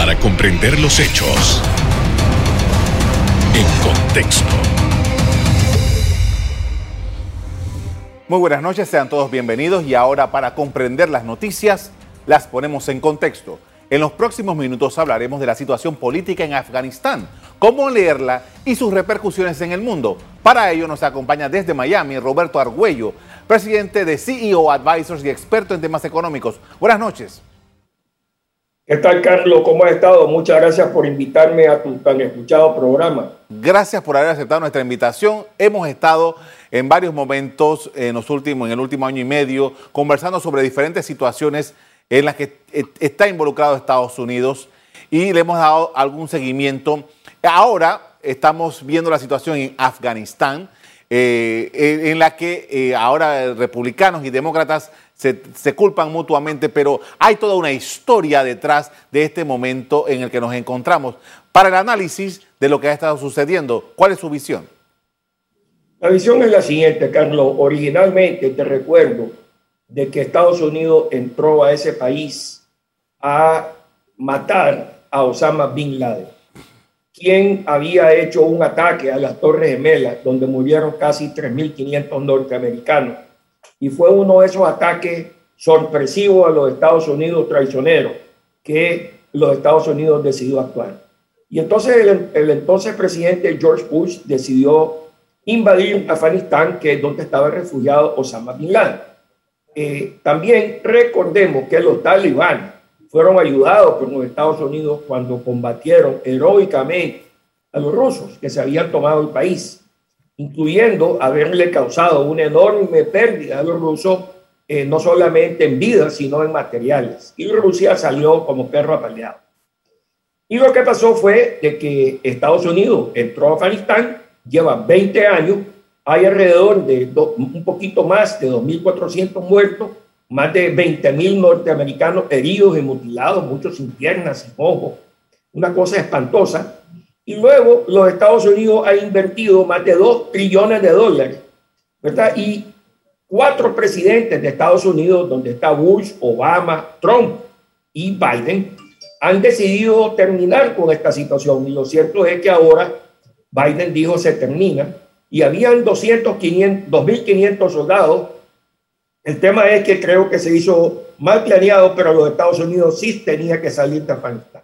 Para comprender los hechos en contexto. Muy buenas noches, sean todos bienvenidos y ahora para comprender las noticias las ponemos en contexto. En los próximos minutos hablaremos de la situación política en Afganistán, cómo leerla y sus repercusiones en el mundo. Para ello nos acompaña desde Miami Roberto Argüello, presidente de CEO Advisors y experto en temas económicos. Buenas noches. ¿Qué tal, Carlos? ¿Cómo has estado? Muchas gracias por invitarme a tu tan escuchado programa. Gracias por haber aceptado nuestra invitación. Hemos estado en varios momentos en, los últimos, en el último año y medio conversando sobre diferentes situaciones en las que eh, está involucrado Estados Unidos y le hemos dado algún seguimiento. Ahora estamos viendo la situación en Afganistán, eh, en la que eh, ahora republicanos y demócratas se, se, culpan mutuamente, pero hay toda una historia detrás de este momento en el que nos encontramos. Para el análisis de lo que ha estado sucediendo, ¿cuál es su visión? La visión es la siguiente, Carlos. Originalmente, te recuerdo, de que Estados Unidos entró a ese país a matar a Osama Bin Laden, quien había hecho un ataque a las Torres Gemelas, donde murieron casi 3.500 norteamericanos. Y fue uno de esos ataques sorpresivos a los Estados Unidos traicioneros que los Estados Unidos decidió actuar. Y entonces el, entonces presidente George Bush decidió invadir Afganistán, que es donde estaba refugiado Osama Bin Laden. Eh, también recordemos que los talibanes fueron ayudados por los Estados Unidos cuando combatieron heroicamente a los rusos que se habían tomado el país, incluyendo haberle causado una enorme pérdida a los rusos, eh, no solamente en vida, sino en materiales. Y Rusia salió como perro apaleado. Y lo que pasó fue de que Estados Unidos entró a Afganistán, lleva 20 años hay alrededor de un poquito más de 2.400 muertos, más de 20.000 norteamericanos heridos y mutilados, muchos sin piernas, sin ojos, una cosa espantosa. Y luego los Estados Unidos ha invertido más de 2 trillones de dólares, ¿verdad? Y cuatro presidentes de Estados Unidos, donde está Bush, Obama, Trump y Biden, han decidido terminar con esta situación. Y lo cierto es que ahora Biden dijo se termina y habían 200, 500, 2.500 soldados. El tema es que creo que se hizo mal planeado, pero los Estados Unidos sí tenía que salir de Afganistán.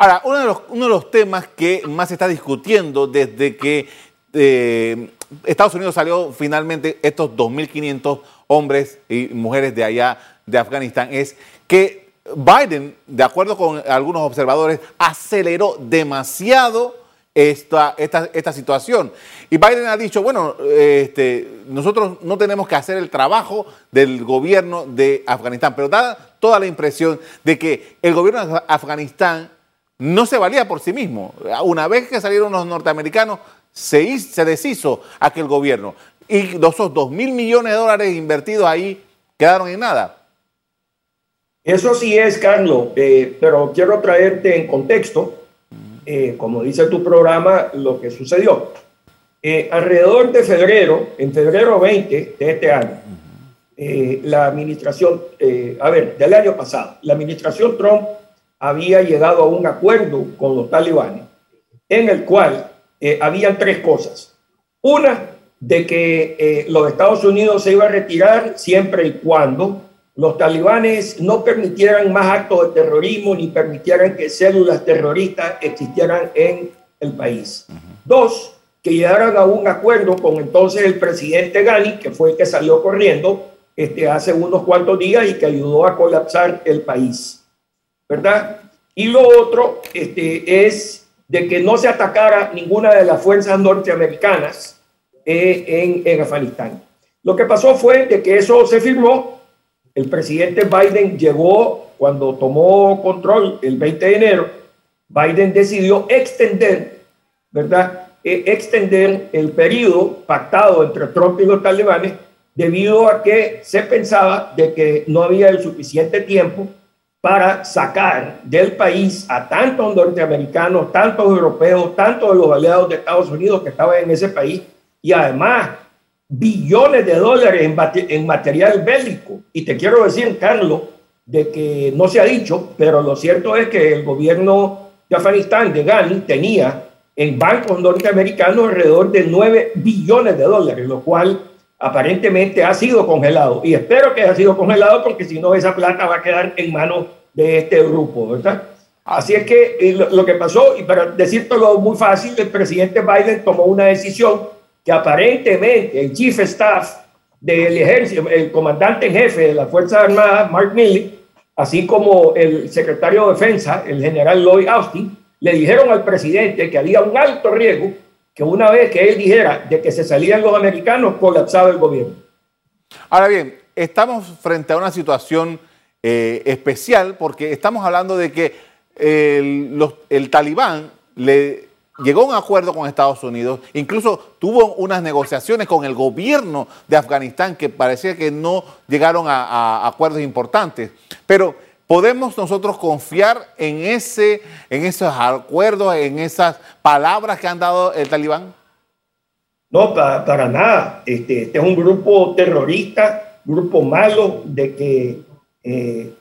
Ahora, uno de los, uno de los temas que más se está discutiendo desde que eh, Estados Unidos salió finalmente estos 2.500 hombres y mujeres de allá, de Afganistán, es que Biden, de acuerdo con algunos observadores, aceleró demasiado esta, esta, esta situación. Y Biden ha dicho, bueno, este, nosotros no tenemos que hacer el trabajo del gobierno de Afganistán, pero da toda la impresión de que el gobierno de Afganistán no se valía por sí mismo. Una vez que salieron los norteamericanos, se, se deshizo aquel gobierno. Y esos dos mil millones de dólares invertidos ahí quedaron en nada. Eso sí es, Carlos, eh, pero quiero traerte en contexto eh, como dice tu programa, lo que sucedió. Eh, alrededor de febrero, en febrero 20 de este año, la administración, a ver, del año pasado, la administración Trump había llegado a un acuerdo con los talibanes en el cual habían tres cosas. Una, de que los Estados Unidos se iba a retirar siempre y cuando los talibanes no permitieran más actos de terrorismo ni permitieran que células terroristas existieran en el país. Dos, que llegaran a un acuerdo con entonces el presidente Ghani, que fue el que salió corriendo este, hace unos cuantos días y que ayudó a colapsar el país. ¿Verdad? Y lo otro este, es de que no se atacara ninguna de las fuerzas norteamericanas eh, en, en Afganistán. Lo que pasó fue de que eso se firmó el presidente Biden llegó cuando tomó control el 20 de enero, Biden decidió extender, ¿verdad? E, extender el periodo pactado entre Trump y los talibanes debido a que se pensaba de que no había el suficiente tiempo para sacar del país a tantos norteamericanos, tantos europeos, tantos de los aliados de Estados Unidos que estaban en ese país y además billones de dólares en, material bélico. Y te quiero decir, Carlos, de que no se ha dicho, pero lo cierto es que el gobierno de Afganistán, de Ghani, tenía en bancos norteamericanos alrededor de 9 billones de dólares, lo cual aparentemente ha sido congelado. Y espero que haya sido congelado porque si no, esa plata va a quedar en manos de este grupo, ¿verdad? Así es que lo, que pasó, y para decírtelo muy fácil, el presidente Biden tomó una decisión que aparentemente el chief staff del ejército, el comandante en jefe de las Fuerzas Armadas, Mark Milley, así como el secretario de Defensa, el general Lloyd Austin, le dijeron al presidente que había un alto riesgo que una vez que él dijera de que se salían los americanos, colapsaba el gobierno. Ahora bien, estamos frente a una situación eh, especial porque estamos hablando de que el, talibán le llegó a un acuerdo con Estados Unidos, incluso tuvo unas negociaciones con el gobierno de Afganistán que parecía que no llegaron a, acuerdos importantes. Pero ¿podemos nosotros confiar en, ese, en esos acuerdos, en esas palabras que han dado el talibán? No, para, nada. Este, este, es un grupo terrorista, grupo malo de que eh,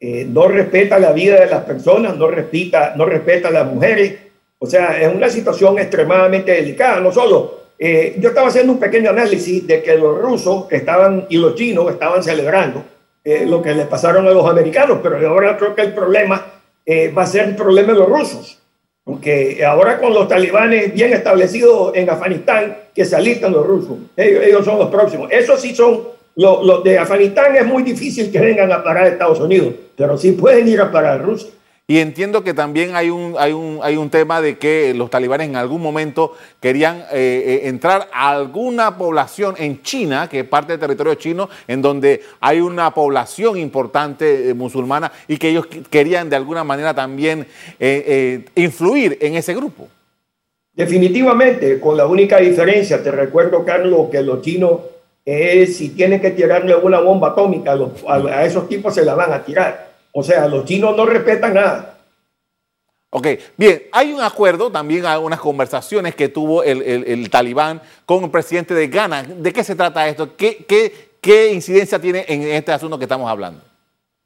eh, no respeta la vida de las personas, no respeta, no respeta a las mujeres. O sea, es una situación extremadamente delicada. No solo, eh, yo estaba haciendo un pequeño análisis de que los rusos estaban y los chinos estaban celebrando eh, lo que le pasaron a los americanos, pero ahora creo que el problema va a ser el problema de los rusos. Porque ahora con los talibanes bien establecidos en Afganistán, que se alistan los rusos, ellos, son los próximos. Esos sí son los de Afganistán es muy difícil que vengan a parar a Estados Unidos, pero sí pueden ir a parar a Rusia. Y entiendo que también hay un, hay un, hay un tema de que los talibanes en algún momento querían eh, eh, entrar a alguna población en China, que es parte del territorio chino, en donde hay una población importante eh, musulmana y que ellos querían de alguna manera también influir en ese grupo. Definitivamente, con la única diferencia, te recuerdo, Carlos, que los chinos si tienen que tirarle una bomba atómica, a, esos tipos se la van a tirar. O sea, los chinos no respetan nada. Ok, bien, hay un acuerdo, también hay unas conversaciones que tuvo el, talibán con el presidente de Ghana. ¿De qué se trata esto? ¿Qué, qué, qué incidencia tiene en este asunto que estamos hablando?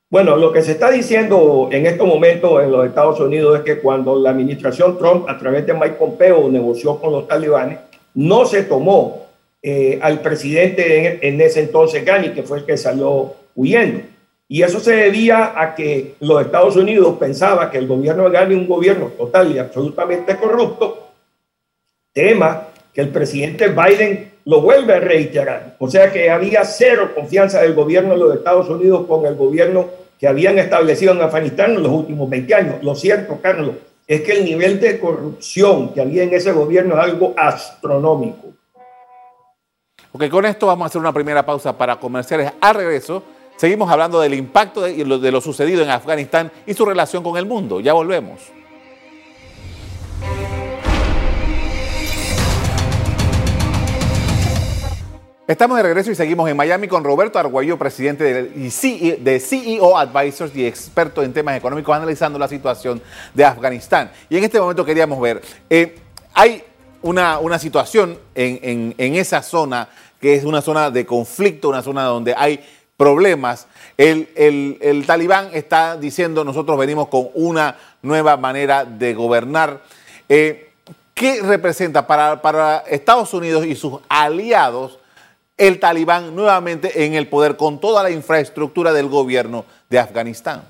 Bueno, lo que se está diciendo en estos momentos en los Estados Unidos es que cuando la administración Trump, a través de Mike Pompeo, negoció con los talibanes, no se tomó eh, al presidente en, ese entonces, Ghani, que fue el que salió huyendo. Y eso se debía a que los Estados Unidos pensaba que el gobierno de Ghani un gobierno total y absolutamente corrupto, tema que el presidente Biden lo vuelve a reiterar. O sea que había cero confianza del gobierno de los Estados Unidos con el gobierno que habían establecido en Afganistán en los últimos 20 años. Lo cierto, Carlos, es que el nivel de corrupción que había en ese gobierno es algo astronómico. Ok, con esto vamos a hacer una primera pausa para comerciales. Al regreso, seguimos hablando del impacto de, lo sucedido en Afganistán y su relación con el mundo. Ya volvemos. Estamos de regreso y seguimos en Miami con Roberto Arguello, presidente de, CEO Advisors y experto en temas económicos, analizando la situación de Afganistán. Y en este momento queríamos ver, eh, hay una, situación en, esa zona que es una zona de conflicto, una zona donde hay problemas. El, talibán está diciendo nosotros venimos con una nueva manera de gobernar. Eh, ¿Qué representa para, para Estados Unidos y sus aliados el talibán nuevamente en el poder con toda la infraestructura del gobierno de Afganistán?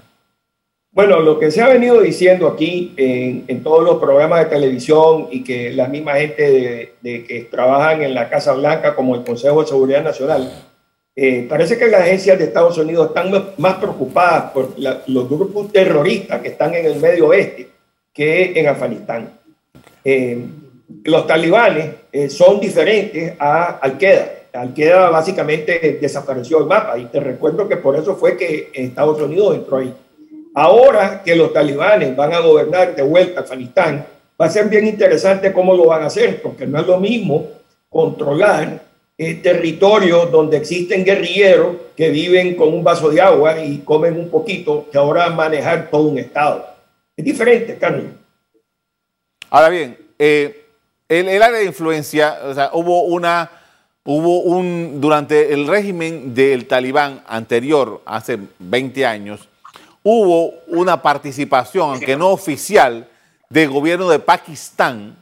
Bueno, lo que se ha venido diciendo aquí en, todos los programas de televisión y que la misma gente de, que trabajan en la Casa Blanca como el Consejo de Seguridad Nacional, eh, parece que las agencias de Estados Unidos están más preocupadas por los grupos terroristas que están en el medio oeste que en Afganistán. Eh, los talibanes eh, son diferentes a Al-Qaeda. Al-Qaeda básicamente desapareció del mapa y te recuerdo que por eso fue que Estados Unidos entró ahí. Ahora que los talibanes van a gobernar de vuelta Afganistán, va a ser bien interesante cómo lo van a hacer, porque no es lo mismo controlar eh, territorios donde existen guerrilleros que viven con un vaso de agua y comen un poquito, que ahora manejar todo un estado. Es diferente, Carlos. Ahora bien, eh, el, el, área de influencia, o sea, hubo una, hubo un, durante el régimen del talibán anterior, hace 20 años, hubo una participación, aunque no oficial, del gobierno de Pakistán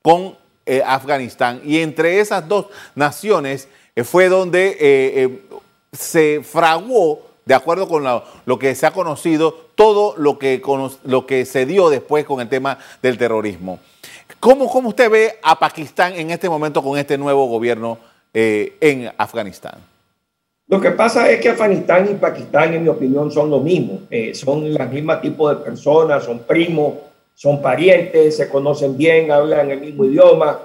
con eh, Afganistán. Y entre esas dos naciones eh, fue donde eh, se fraguó, de acuerdo con lo, que se ha conocido, todo lo que, lo que se dio después con el tema del terrorismo. ¿Cómo, ¿Cómo, usted ve a Pakistán en este momento con este nuevo gobierno en Afganistán? Lo que pasa es que Afganistán y Pakistán, en mi opinión, son lo mismo. son el mismo tipo de personas, son primos, son parientes, se conocen bien, hablan el mismo idioma.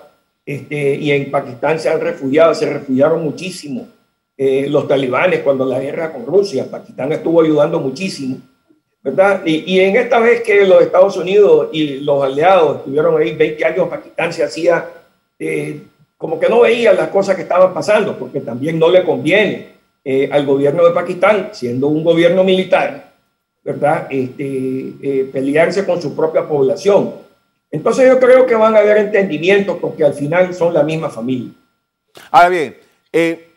Este, y en Pakistán se han refugiado, se refugiaron muchísimo eh, los talibanes cuando la guerra con Rusia. Pakistán estuvo ayudando muchísimo, ¿verdad? Y, en esta vez que los Estados Unidos y los aliados estuvieron ahí 20 años, Pakistán se hacía eh, como que no veía las cosas que estaban pasando, porque también no le conviene eh, al gobierno de Pakistán, siendo un gobierno militar, ¿verdad? Este, eh, pelearse con su propia población. Entonces yo creo que van a haber entendimientos porque al final son la misma familia. Ahora bien, eh,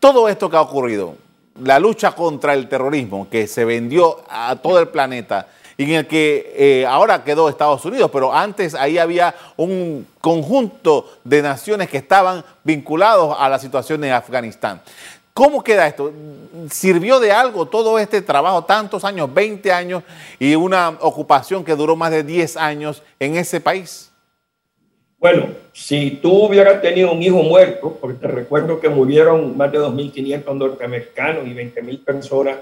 todo esto que ha ocurrido, la lucha contra el terrorismo que se vendió a todo el planeta, y en el que eh, ahora quedó Estados Unidos, pero antes ahí había un conjunto de naciones que estaban vinculados a la situación en Afganistán. ¿Cómo queda esto? ¿Sirvió de algo todo este trabajo, tantos años, 20 años y una ocupación que duró más de 10 años en ese país? Bueno, si tú hubieras tenido un hijo muerto, porque te recuerdo que murieron más de 2.500 norteamericanos y 20.000 personas,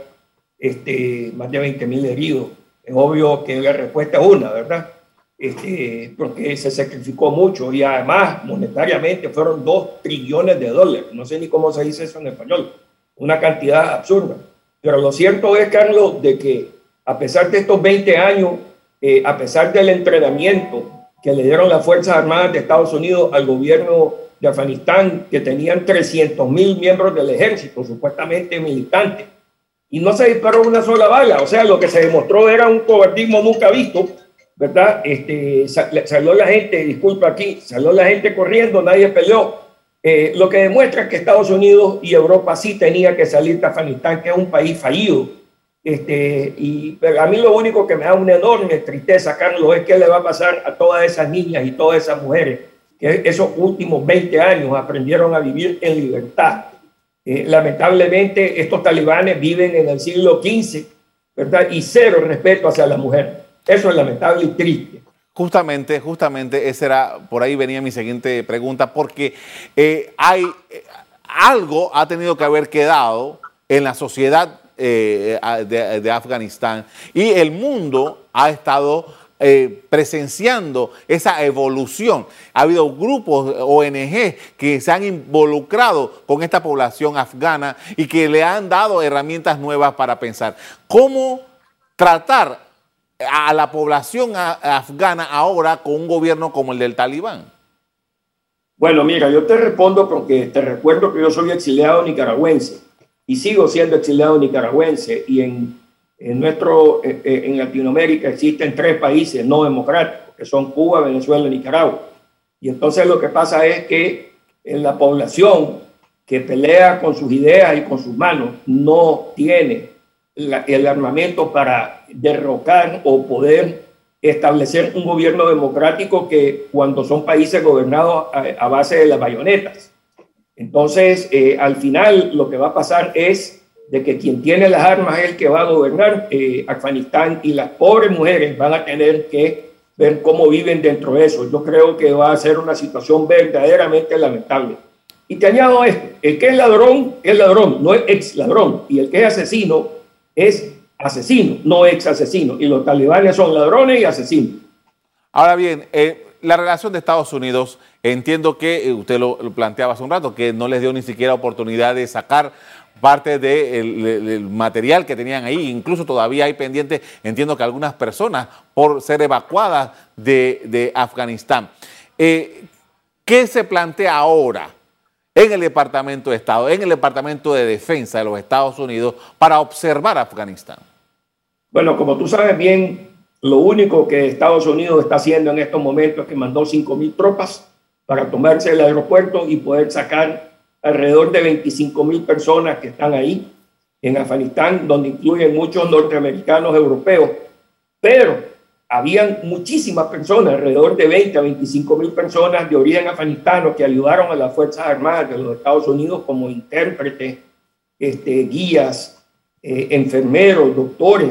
este, más de 20.000 heridos, es obvio que la respuesta es una, ¿verdad? Este, porque se sacrificó mucho y además monetariamente fueron dos trillones de dólares. No sé ni cómo se dice eso en español. Una cantidad absurda. Pero lo cierto es, Carlos, de que a pesar de estos 20 años, eh, a pesar del entrenamiento que le dieron las Fuerzas Armadas de Estados Unidos al gobierno de Afganistán, que tenían 300 mil miembros del ejército, supuestamente militantes, y no se disparó una sola bala. O sea, lo que se demostró era un cobardismo nunca visto ¿verdad? Este, salió la gente, disculpa aquí, salió la gente corriendo, nadie peleó. Eh, lo que demuestra que Estados Unidos y Europa sí tenía que salir de Afganistán, que es un país fallido. Este, y a mí lo único que me da una enorme tristeza, Carlos, es qué le va a pasar a todas esas niñas y todas esas mujeres que esos últimos 20 años aprendieron a vivir en libertad. Eh, lamentablemente, estos talibanes viven en el siglo XV, ¿verdad? Y cero respeto hacia la mujer. Eso es lamentable y triste. Justamente, justamente, esa era, por ahí venía mi siguiente pregunta, porque eh, hay eh, algo ha tenido que haber quedado en la sociedad eh, de, Afganistán y el mundo ha estado presenciando esa evolución. Ha habido grupos, ONG, que se han involucrado con esta población afgana y que le han dado herramientas nuevas para pensar. ¿Cómo tratar a la población afgana ahora con un gobierno como el del talibán? Bueno, mira, yo te respondo porque te recuerdo que yo soy exiliado nicaragüense y sigo siendo exiliado nicaragüense y en, en nuestro, eh, eh, en Latinoamérica existen tres países no democráticos, que son Cuba, Venezuela y Nicaragua. Y entonces lo que pasa es que en la población que pelea con sus ideas y con sus manos no tiene el armamento para derrocar o poder establecer un gobierno democrático que cuando son países gobernados a, base de las bayonetas. Entonces, eh, al final lo que va a pasar es de que quien tiene las armas es el que va a gobernar eh, Afganistán y las pobres mujeres van a tener que ver cómo viven dentro de eso. Yo creo que va a ser una situación verdaderamente lamentable. Y te añado esto, el que es ladrón es ladrón, no es ex ladrón, y el que es asesino es asesino, no ex asesino. Y los talibanes son ladrones y asesinos. Ahora bien, eh, la relación de Estados Unidos, entiendo que eh, usted lo, planteaba hace un rato, que no les dio ni siquiera oportunidad de sacar parte del material que tenían ahí. Incluso todavía hay pendientes, entiendo que algunas personas por ser evacuadas de, Afganistán. Eh, ¿Qué se plantea ahora? En el Departamento de Estado, en el Departamento de Defensa de los Estados Unidos para observar Afganistán? Bueno, como tú sabes bien, lo único que Estados Unidos está haciendo en estos momentos es que mandó 5 mil tropas para tomarse el aeropuerto y poder sacar alrededor de 25 mil personas que están ahí. en Afganistán, donde incluyen muchos norteamericanos europeos, pero habían muchísimas personas, alrededor de 20 a 25 mil personas de origen afganistano que ayudaron a las Fuerzas Armadas de los Estados Unidos como intérpretes, este, guías, eh, enfermeros, doctores,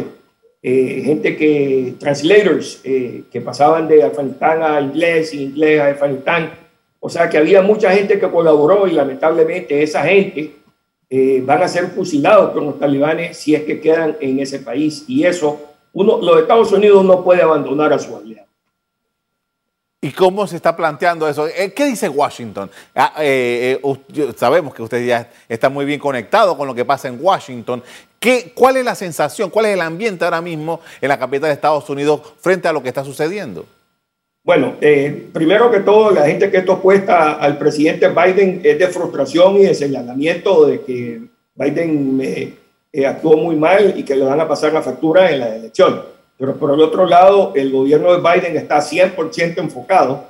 eh, gente que, translators, eh, que pasaban de Afganistán a inglés y inglés a Afganistán. O sea que había mucha gente que colaboró y lamentablemente esa gente van a ser fusilados por los talibanes si es que quedan en ese país. Y eso, uno, los Estados Unidos no puede abandonar a su aliado. ¿Y cómo se está planteando eso? Eh, ¿Qué dice Washington? Ah, eh, eh, sabemos que usted ya está muy bien conectado con lo que pasa en Washington. ¿Qué, ¿Cuál es la sensación, cuál es el ambiente ahora mismo en la capital de Estados Unidos frente a lo que está sucediendo? Bueno, primero que todo, la gente que está opuesta al presidente Biden es de frustración y de señalamiento de que Biden actuó muy mal y que le van a pasar la factura en la elección. Pero por el otro lado, el gobierno de Biden está 100% enfocado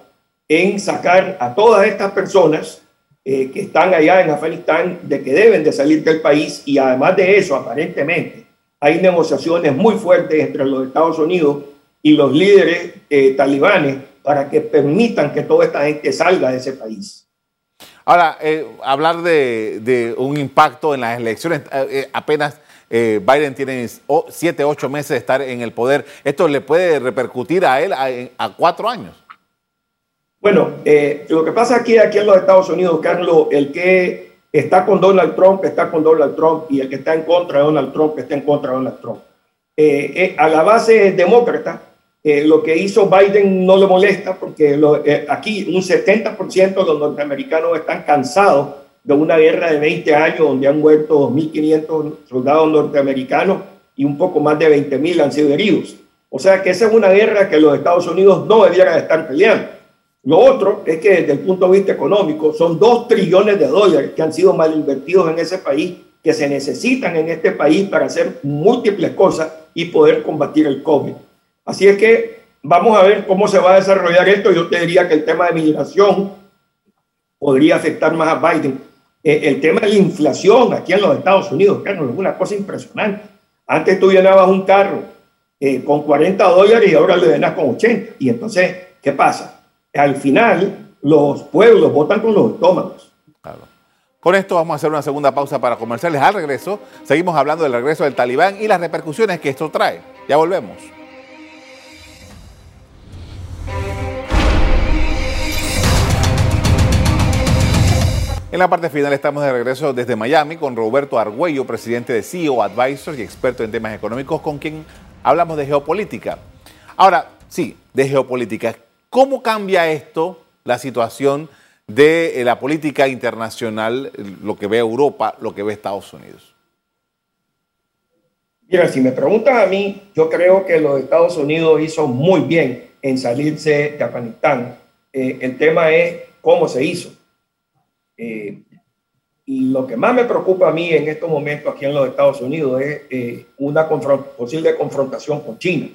en sacar a todas estas personas eh, que están allá en Afganistán de que deben de salir del país y además de eso, aparentemente, hay negociaciones muy fuertes entre los Estados Unidos y los líderes eh, talibanes para que permitan que toda esta gente salga de ese país. Ahora, eh, hablar de, un impacto en las elecciones, apenas eh, Biden tiene siete, ocho meses de estar en el poder. ¿Esto le puede repercutir a él a, cuatro años? Bueno, eh, lo que pasa aquí, aquí en los Estados Unidos, Carlos, el que está con Donald Trump está con Donald Trump y el que está en contra de Donald Trump está en contra de Donald Trump. Eh, a la base demócrata, lo que hizo Biden no le molesta porque aquí un 70% de los norteamericanos están cansados de una guerra de 20 años donde han muerto 2.500 soldados norteamericanos y un poco más de 20.000 han sido heridos. O sea que esa es una guerra que los Estados Unidos no debieran estar peleando. Lo otro es que desde el punto de vista económico son 2 trillones de dólares que han sido mal invertidos en ese país, que se necesitan en este país para hacer múltiples cosas y poder combatir el COVID. Así es que vamos a ver cómo se va a desarrollar esto. Yo te diría que el tema de migración podría afectar más a Biden eh, el tema de la inflación aquí en los Estados Unidos, Carlos, es una cosa impresionante. Antes tú llenabas un carro eh, con 40 dólares y ahora lo llenas con 80. Y entonces, ¿qué pasa? Al final, los pueblos votan con los estómagos. Con esto vamos a hacer una segunda pausa para comerciales. Al regreso, seguimos hablando del regreso del talibán y las repercusiones que esto trae. Ya volvemos. En la parte final estamos de regreso desde Miami con Roberto Argüello, presidente de CEO Advisors y experto en temas económicos, con quien hablamos de geopolítica. Ahora, sí, de geopolítica. ¿Cómo cambia esto la situación de eh, la política internacional, lo que ve Europa, lo que ve Estados Unidos? Mira, si me preguntan a mí, yo creo que los Estados Unidos hizo muy bien en salirse de Afganistán. Eh, el tema es cómo se hizo. Eh, lo que más me preocupa a mí en estos momentos aquí en los Estados Unidos es eh, una posible confrontación con China.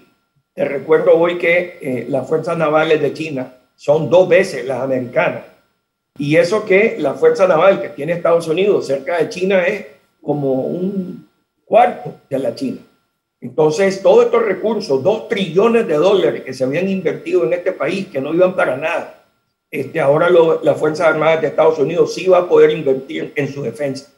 Te recuerdo hoy que eh, las fuerzas navales de China son dos veces las americanas. Y eso que la fuerza naval que tiene Estados Unidos cerca de China es como un cuarto de la China. Entonces, todos estos recursos, dos trillones de dólares que se habían invertido en este país, que no iban para nada, este, ahora las Fuerzas Armadas de Estados Unidos sí va a poder invertir en su defensa.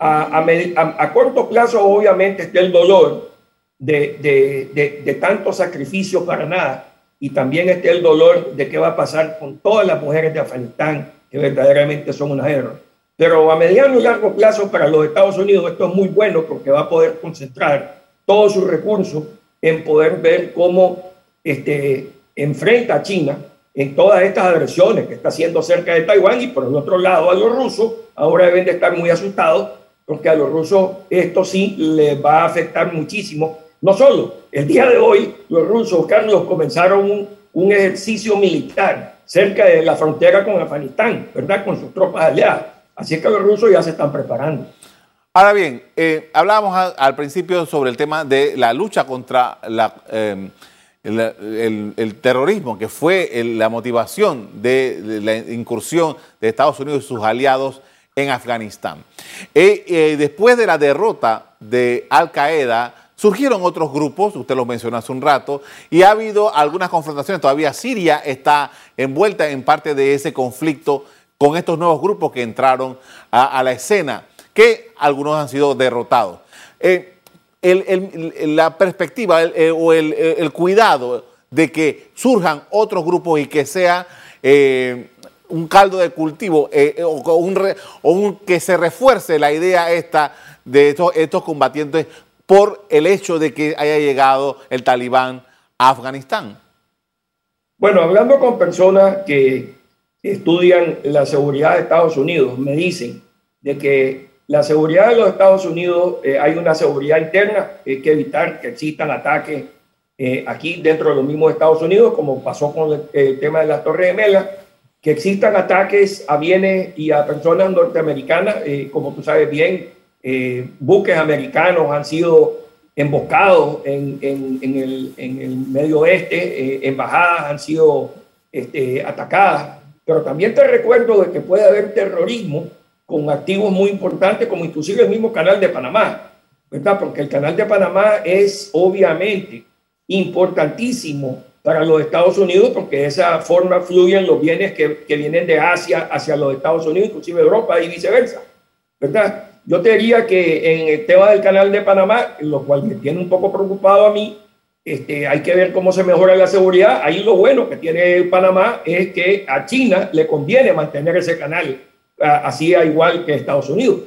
A, a, corto plazo, obviamente, está el dolor de, de, de, tanto sacrificio para nada y también está el dolor de qué va a pasar con todas las mujeres de Afganistán, que verdaderamente son una guerra. Pero a mediano y largo plazo para los Estados Unidos esto es muy bueno porque va a poder concentrar todos sus recursos en poder ver cómo este, enfrenta a China en todas estas agresiones que está haciendo cerca de Taiwán y por el otro lado a los rusos, ahora deben de estar muy asustados porque a los rusos esto sí les va a afectar muchísimo. No solo, el día de hoy los rusos, Carlos, comenzaron un, ejercicio militar cerca de la frontera con Afganistán, ¿verdad? Con sus tropas aliadas. Así que los rusos ya se están preparando. Ahora bien, eh, hablábamos al principio sobre el tema de la lucha contra la... Eh, el, terrorismo, que fue la motivación de, la incursión de Estados Unidos y sus aliados en Afganistán. Eh, eh, después de la derrota de Al Qaeda, surgieron otros grupos, usted los mencionó hace un rato, y ha habido algunas confrontaciones. Todavía Siria está envuelta en parte de ese conflicto con estos nuevos grupos que entraron a, la escena, que algunos han sido derrotados. Eh, la perspectiva o el, cuidado de que surjan otros grupos y que sea un caldo de cultivo eh, o, un que se refuerce la idea esta de estos, estos combatientes por el hecho de que haya llegado el talibán a Afganistán? Bueno, hablando con personas que estudian la seguridad de Estados Unidos, me dicen de que la seguridad de los Estados Unidos, eh, hay una seguridad interna, hay que evitar que existan ataques eh, aquí dentro de los mismos Estados Unidos, como pasó con el, el tema de las Torres Gemelas, que existan ataques a bienes y a personas norteamericanas, eh, como tú sabes bien, eh, buques americanos han sido emboscados en, en, el, en el, medio oeste, eh, embajadas han sido este, atacadas, pero también te recuerdo de que puede haber terrorismo con activos muy importantes, como inclusive el mismo canal de Panamá, ¿verdad? Porque el canal de Panamá es obviamente importantísimo para los Estados Unidos, porque de esa forma fluyen los bienes que, que, vienen de Asia hacia los Estados Unidos, inclusive Europa y viceversa. ¿verdad? Yo te diría que en el tema del canal de Panamá, lo cual me tiene un poco preocupado a mí, este, hay que ver cómo se mejora la seguridad. Ahí lo bueno que tiene Panamá es que a China le conviene mantener ese canal así igual que Estados Unidos.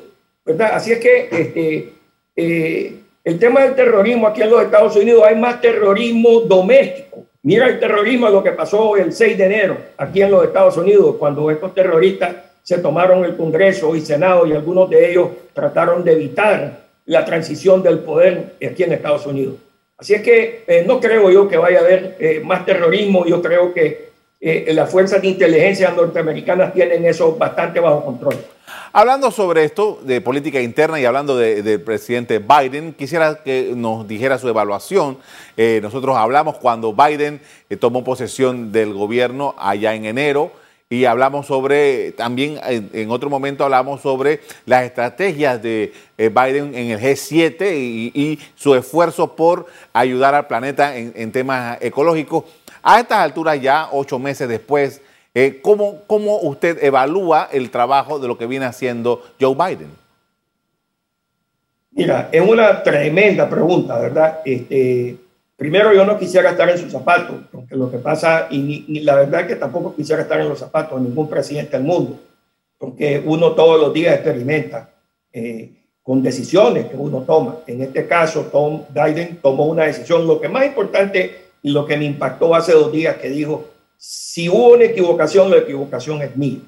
¿verdad? Así es que este, eh, el tema del terrorismo aquí en los Estados Unidos hay más terrorismo doméstico Mira el terrorismo, lo que pasó el 6 de enero aquí en los Estados Unidos, cuando estos terroristas se tomaron el Congreso y Senado y algunos de ellos trataron de evitar la transición del poder aquí en Estados Unidos. Así es que eh, no creo yo que vaya a haber eh, más terrorismo, yo creo que eh, las fuerzas de inteligencia norteamericanas tienen eso bastante bajo control. Hablando sobre esto de política interna y hablando del presidente Biden, quisiera que nos dijera su evaluación. Eh, nosotros hablamos cuando Biden eh, tomó posesión del gobierno allá en enero y hablamos sobre, también en, otro momento hablamos sobre las estrategias de eh, Biden en el G7 y, su esfuerzo por ayudar al planeta en temas ecológicos. A estas alturas, ya ocho meses después, eh, ¿cómo, ¿Cómo usted evalúa el trabajo de lo que viene haciendo Joe Biden? Mira, es una tremenda pregunta, ¿verdad? Este, primero, yo no quisiera estar en sus zapatos, porque lo que pasa, y, ni, la verdad que tampoco quisiera estar en los zapatos de ningún presidente del mundo, porque uno todos los días experimenta eh, con decisiones que uno toma. En este caso, Tom Biden tomó una decisión. Lo que más importante lo que me impactó hace dos días que dijo, si hubo una equivocación, la equivocación es mía.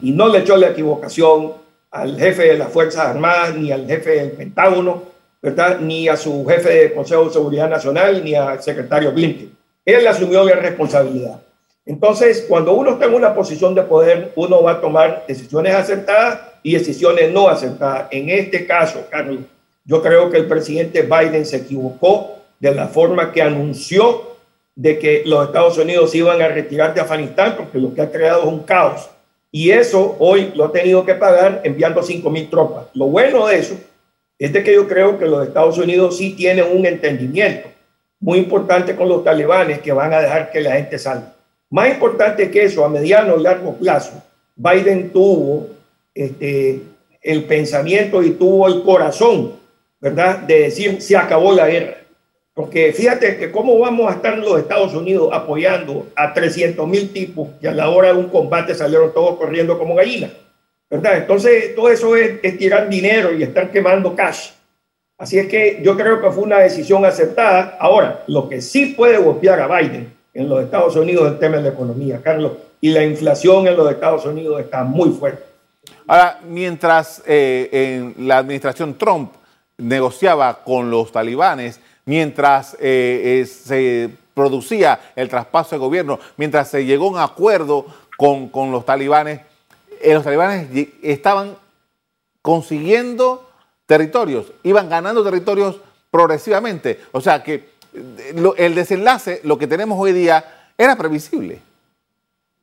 Y no le echó la equivocación al jefe de las Fuerzas Armadas, ni al jefe del Pentágono, ¿verdad? ni a su jefe de Consejo de Seguridad Nacional, ni al secretario Blinken. Él asumió la responsabilidad. Entonces, cuando uno está en una posición de poder, uno va a tomar decisiones acertadas y decisiones no acertadas. En este caso, Carlos, yo creo que el presidente Biden se equivocó de la forma que anunció de que los Estados Unidos iban a retirar de Afganistán, porque lo que ha creado es un caos. Y eso hoy lo ha tenido que pagar enviando 5 mil tropas. Lo bueno de eso es de que yo creo que los Estados Unidos sí tienen un entendimiento muy importante con los talibanes que van a dejar que la gente salga. Más importante que eso, a mediano y largo plazo, Biden tuvo este, el pensamiento y tuvo el corazón, ¿verdad?, de decir, se acabó la guerra. Porque fíjate que cómo vamos a estar los Estados Unidos apoyando a 300 mil tipos que a la hora de un combate salieron todos corriendo como gallinas. ¿verdad? Entonces, todo eso es, tirar dinero y estar quemando cash. Así es que yo creo que fue una decisión aceptada. Ahora, lo que sí puede golpear a Biden en los Estados Unidos es el tema de la economía, Carlos, y la inflación en los Estados Unidos está muy fuerte. Ahora, mientras eh, en la administración Trump negociaba con los talibanes, mientras eh, eh, se producía el traspaso de gobierno, mientras se llegó a un acuerdo con, los talibanes, eh, los talibanes estaban consiguiendo territorios, iban ganando territorios progresivamente. O sea que el desenlace, lo que tenemos hoy día, era previsible.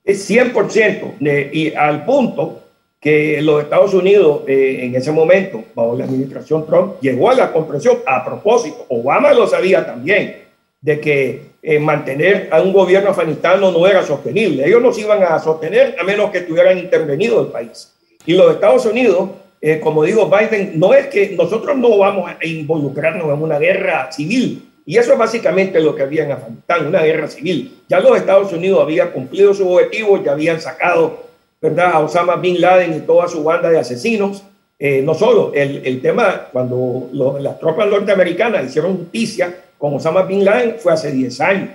Es 100%, y al punto que los Estados Unidos eh, en ese momento, bajo la administración Trump, llegó a la comprensión. A propósito, Obama lo sabía también, de que eh, mantener a un gobierno afganistano no era sostenible. Ellos no se iban a sostener a menos que estuvieran intervenido el país. Y los Estados Unidos, eh, como digo Biden, no es que nosotros no vamos a involucrarnos en una guerra civil. Y eso es básicamente lo que había en Afganistán, una guerra civil. Ya los Estados Unidos habían cumplido sus objetivos, ya habían sacado ¿verdad? a Osama Bin Laden y toda su banda de asesinos. Eh, no solo, el, el tema, cuando las tropas norteamericanas hicieron justicia con Osama Bin Laden fue hace 10 años.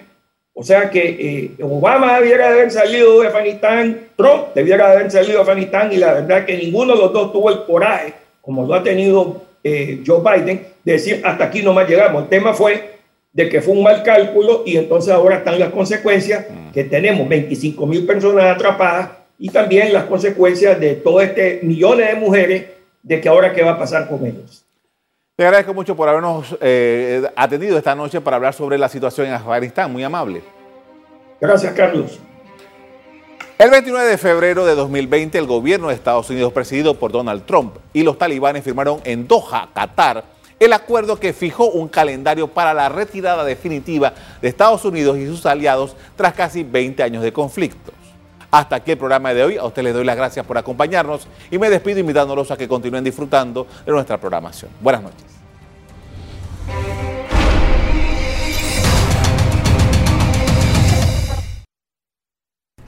O sea que eh, Obama debiera haber salido de Afganistán, Trump debiera haber salido de Afganistán y la verdad que ninguno de los dos tuvo el coraje, como lo ha tenido eh, Joe Biden, de decir hasta aquí no más llegamos. El tema fue de que fue un mal cálculo y entonces ahora están las consecuencias mm. que tenemos 25 mil personas atrapadas y también las consecuencias de todo este millones de mujeres de que ahora qué va a pasar con ellos. Te agradezco mucho por habernos eh, atendido esta noche para hablar sobre la situación en Afganistán. Muy amable. Gracias, Carlos. El 29 de febrero de 2020, el gobierno de Estados Unidos, presidido por Donald Trump, y los talibanes firmaron en Doha, Qatar, el acuerdo que fijó un calendario para la retirada definitiva de Estados Unidos y sus aliados tras casi 20 años de conflictos. Hasta aquí el programa de hoy. A ustedes les doy las gracias por acompañarnos y me despido invitándolos a que continúen disfrutando de nuestra programación. Buenas noches.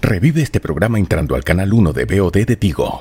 Revive este programa entrando al canal 1 de BOD de Tigo.